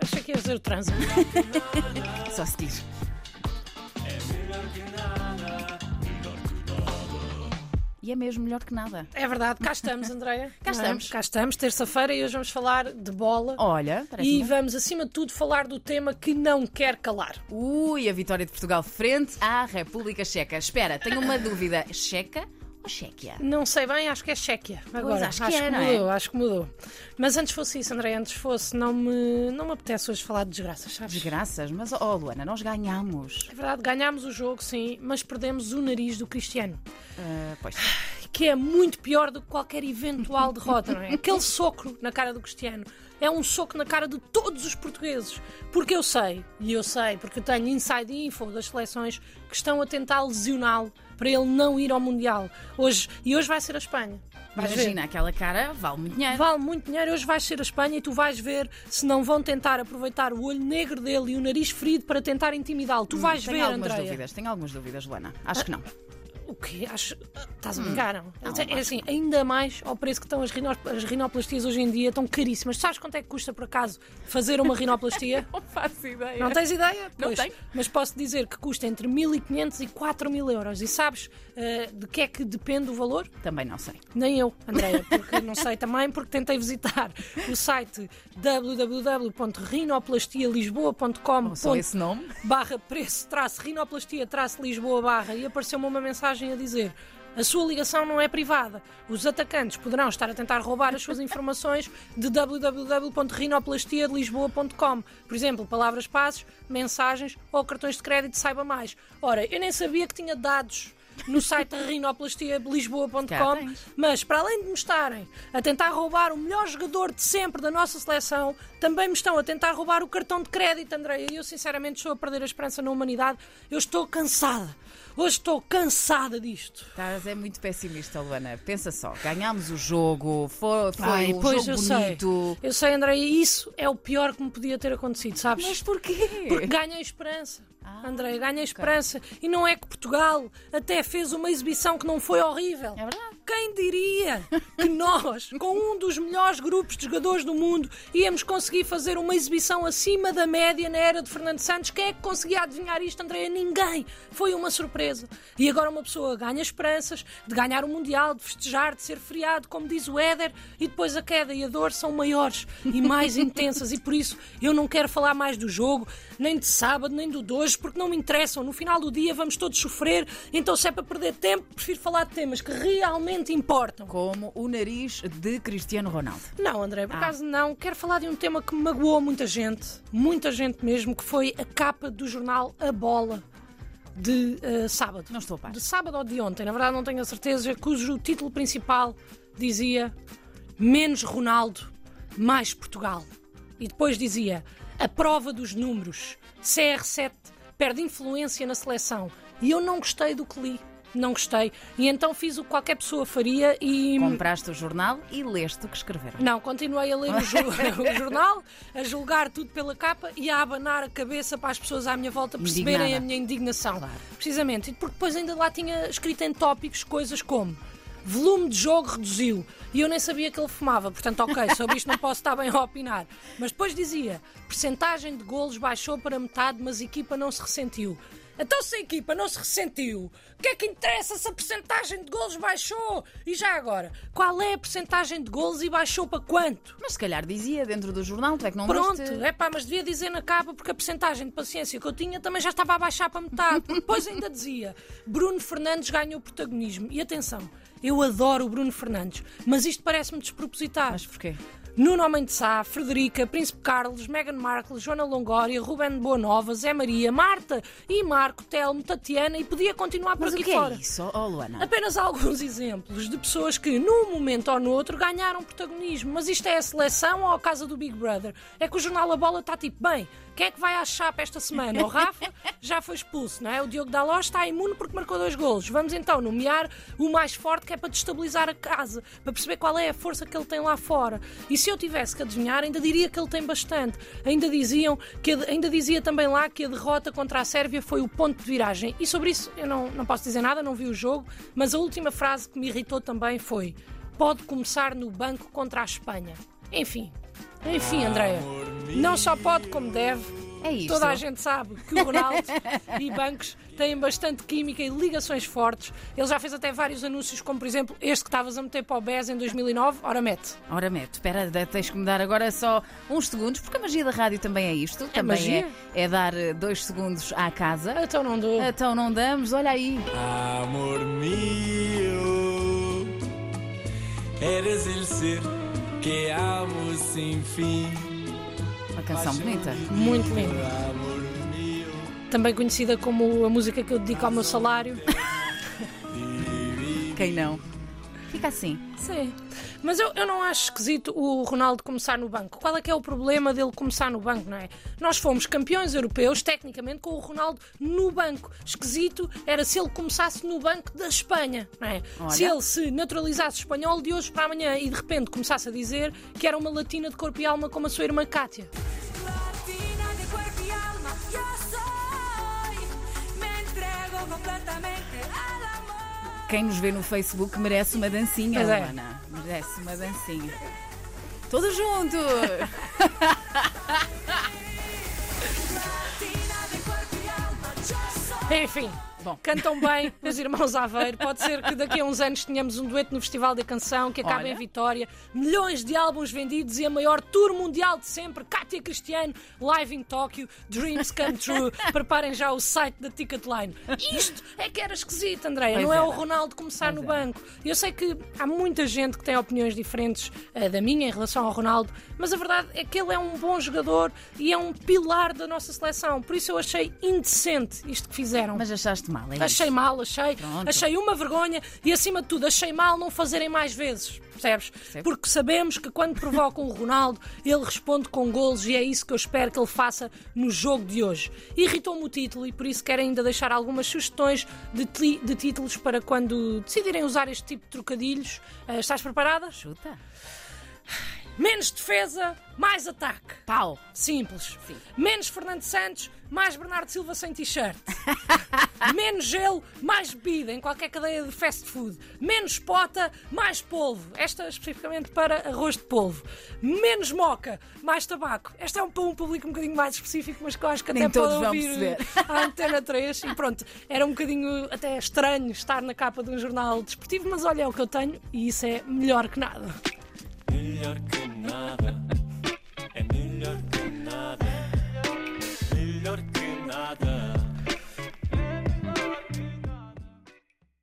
Achei que ia dizer o trânsito. Só se diz. E é mesmo melhor que nada. É verdade, cá estamos, Andréia. Cá é? estamos. Cá estamos, terça-feira, e hoje vamos falar de bola. Olha, parece E vamos, acima de tudo, falar do tema que não quer calar. Ui, a vitória de Portugal frente à República Checa. Espera, tenho uma dúvida. Checa ou Chequia? Não sei bem, acho que é Chequia. Agora, acho que é, não é? mudou, acho que mudou. Mas antes fosse isso, André, antes fosse, não me, não me apetece hoje falar de desgraças, sabes? Desgraças, mas oh Luana, nós ganhamos. É verdade, ganhámos o jogo, sim, mas perdemos o nariz do Cristiano. Ah, pois. que é muito pior do que qualquer eventual derrota, não é? Aquele soco na cara do Cristiano é um soco na cara de todos os portugueses. Porque eu sei, e eu sei, porque eu tenho inside info das seleções que estão a tentar lesioná-lo para ele não ir ao Mundial. Hoje, e hoje vai ser a Espanha. Vais ver. Imagina, aquela cara vale muito dinheiro. Vale muito dinheiro, hoje vais ser a Espanha e tu vais ver se não vão tentar aproveitar o olho negro dele e o nariz ferido para tentar intimidá-lo. Tu vais tenho ver, algumas Andréia. dúvidas, tenho algumas dúvidas, Luana. Acho que não. O quê? Acho... Estás a brincar, não? Não, é assim, ainda mais ao preço que estão as, rino... as rinoplastias hoje em dia, estão caríssimas. Sabes quanto é que custa, por acaso, fazer uma rinoplastia? Não faço ideia. Não tens ideia? Não Pois, tenho. Mas posso dizer que custa entre 1.500 e 4.000 euros. E sabes eh, de que é que depende o valor? Também não sei. Nem eu, Andréia, porque não sei também, porque tentei visitar o site www.rinoplastialisboa.com Só esse nome? barra preço, traço, rinoplastia, traço, Lisboa, barra, e apareceu-me uma mensagem a dizer a sua ligação não é privada. Os atacantes poderão estar a tentar roubar as suas informações de www.rinoplastiadelisboa.com. Por exemplo, palavras passos, mensagens ou cartões de crédito, saiba mais. Ora, eu nem sabia que tinha dados no site tens. mas para além de me estarem a tentar roubar o melhor jogador de sempre da nossa seleção, também me estão a tentar roubar o cartão de crédito, Andréia. E eu sinceramente estou a perder a esperança na humanidade. Eu estou cansada. Hoje estou cansada disto. Estás é muito pessimista, Luana. Pensa só, ganhámos o jogo, foi, foi Ai, um pois jogo eu bonito. sei. Eu sei, Andréia, isso é o pior que me podia ter acontecido, sabes? Mas porquê? Porque ganha esperança. Ah, André, ganha esperança. E não é que Portugal até fez uma exibição que não foi horrível. É verdade. Quem diria que nós, com um dos melhores grupos de jogadores do mundo, íamos conseguir fazer uma exibição acima da média na era de Fernando Santos? Quem é que conseguia adivinhar isto, André? Ninguém. Foi uma surpresa. E agora uma pessoa ganha esperanças de ganhar o Mundial, de festejar, de ser feriado, como diz o Éder, e depois a queda e a dor são maiores e mais intensas. E por isso eu não quero falar mais do jogo, nem de sábado, nem do de hoje, porque não me interessam. No final do dia vamos todos sofrer, então se é para perder tempo, prefiro falar de temas que realmente importam. Como o nariz de Cristiano Ronaldo. Não, André, por Ah. acaso não. Quero falar de um tema que magoou muita gente, muita gente mesmo, que foi a capa do jornal A Bola de eh, sábado. Não estou a par. De sábado ou de ontem, na verdade não tenho a certeza, cujo título principal dizia Menos Ronaldo, mais Portugal. E depois dizia A prova dos números. CR7 perde influência na seleção. E eu não gostei do que li. Não gostei. E então fiz o que qualquer pessoa faria e. Compraste o jornal e leste o que escreveram. Não, continuei a ler o, ju- o jornal, a julgar tudo pela capa e a abanar a cabeça para as pessoas à minha volta perceberem Indignada. a minha indignação. Claro. Precisamente. E porque depois ainda lá tinha escrito em tópicos coisas como volume de jogo reduziu e eu nem sabia que ele fumava, portanto, ok, sobre isto não posso estar bem a opinar. Mas depois dizia: percentagem de golos baixou para metade, mas a equipa não se ressentiu. Então, se a equipa não se ressentiu, o que é que interessa se a percentagem de golos baixou? E já agora, qual é a percentagem de golos e baixou para quanto? Mas se calhar dizia dentro do jornal, tu é que não Pronto, leste. é pá, mas devia dizer na capa porque a percentagem de paciência que eu tinha também já estava a baixar para metade. Depois ainda dizia: Bruno Fernandes ganhou protagonismo. E atenção, eu adoro o Bruno Fernandes, mas isto parece-me despropositado. Mas porquê? Nuno Homem de Sá, Frederica, Príncipe Carlos, Meghan Markle, Joana Longoria, Ruben Boanova, Zé Maria, Marta e Marco, Telmo, Tatiana e podia continuar por Mas o aqui que fora. é isso, oh Luana? Apenas alguns exemplos de pessoas que, num momento ou no outro, ganharam protagonismo. Mas isto é a seleção ou a casa do Big Brother? É que o jornal A Bola está tipo, bem, quem é que vai à chapa esta semana? O Rafa já foi expulso, não é? O Diogo Dalós está imune porque marcou dois golos. Vamos então nomear o mais forte que é para destabilizar a casa, para perceber qual é a força que ele tem lá fora. E se eu tivesse que adivinhar, ainda diria que ele tem bastante. Ainda diziam que ainda dizia também lá que a derrota contra a Sérvia foi o ponto de viragem. E sobre isso eu não, não posso dizer nada, não vi o jogo, mas a última frase que me irritou também foi: pode começar no banco contra a Espanha. Enfim, Enfim, Andréia, não só pode como deve. É isto. Toda a gente sabe que o Ronaldo e bancos têm bastante química e ligações fortes. Ele já fez até vários anúncios, como por exemplo este que estavas a meter para o BES em 2009. Ora, mete. Ora, mete, espera, tens que me dar agora só uns segundos, porque a magia da rádio também é isto. também magia? é, é dar eh, dois segundos à casa. Então não dou. Então não damos, olha aí. Amor mío, eres el ser que amo sin fin. Uma canção bonita. Muito mío, Também conhecida como a música que eu dedico ao meu salário. Quem não? Fica assim. Sim. Mas eu, eu não acho esquisito o Ronaldo começar no banco. Qual é que é o problema dele começar no banco, não é? Nós fomos campeões europeus, tecnicamente, com o Ronaldo no banco. Esquisito era se ele começasse no banco da Espanha, não é? Olha. Se ele se naturalizasse espanhol de hoje para amanhã e de repente começasse a dizer que era uma latina de corpo e alma como a sua irmã Cátia. Quem nos vê no Facebook merece uma dancinha, Pois é. Luana. Merece uma dancinha. Todos juntos! Enfim. Bom. Cantam bem os irmãos Aveiro. Pode ser que daqui a uns anos tenhamos um dueto no Festival da Canção que acabe Olha. em vitória. Milhões de álbuns vendidos e a maior tour mundial de sempre. Cátia Cristiano, live em Tóquio. Dreams come true. Preparem já o site da Ticketline. Isto é que era esquisito, Andréia. Não é era. o Ronaldo começar Pois no é. banco. Eu sei que há muita gente que tem opiniões diferentes eh, da minha em relação ao Ronaldo, mas a verdade é que ele é um bom jogador e é um pilar da nossa seleção. Por isso eu achei indecente isto que fizeram. Mas achaste mal, é Achei isso? mal, achei. Pronto. Achei uma vergonha e, acima de tudo, achei mal não fazerem mais vezes. Percebes? Percebo. Porque sabemos que quando provocam o Ronaldo, ele responde com golos e é isso que eu espero que ele faça no jogo de hoje. Irritou-me o título e por isso quero ainda deixar algumas sugestões de, de títulos para quando decidirem usar este tipo de trocadilhos. Ah, estás preparada? Chuta. Menos defesa, mais ataque. Pau. Simples. Sim. Menos Fernando Santos, mais Bernardo Silva sem t-shirt. Menos gelo, mais bebida em qualquer cadeia de fast food. Menos pota, mais polvo. Esta especificamente para arroz de polvo. Menos moca, mais tabaco. Esta é um para um público um bocadinho mais específico, mas que eu acho que Nem até todos pode vão ouvir perceber. a Antena 3. E pronto, era um bocadinho até estranho estar na capa de um jornal desportivo, mas olha, é o que eu tenho e isso é melhor que nada. melhor que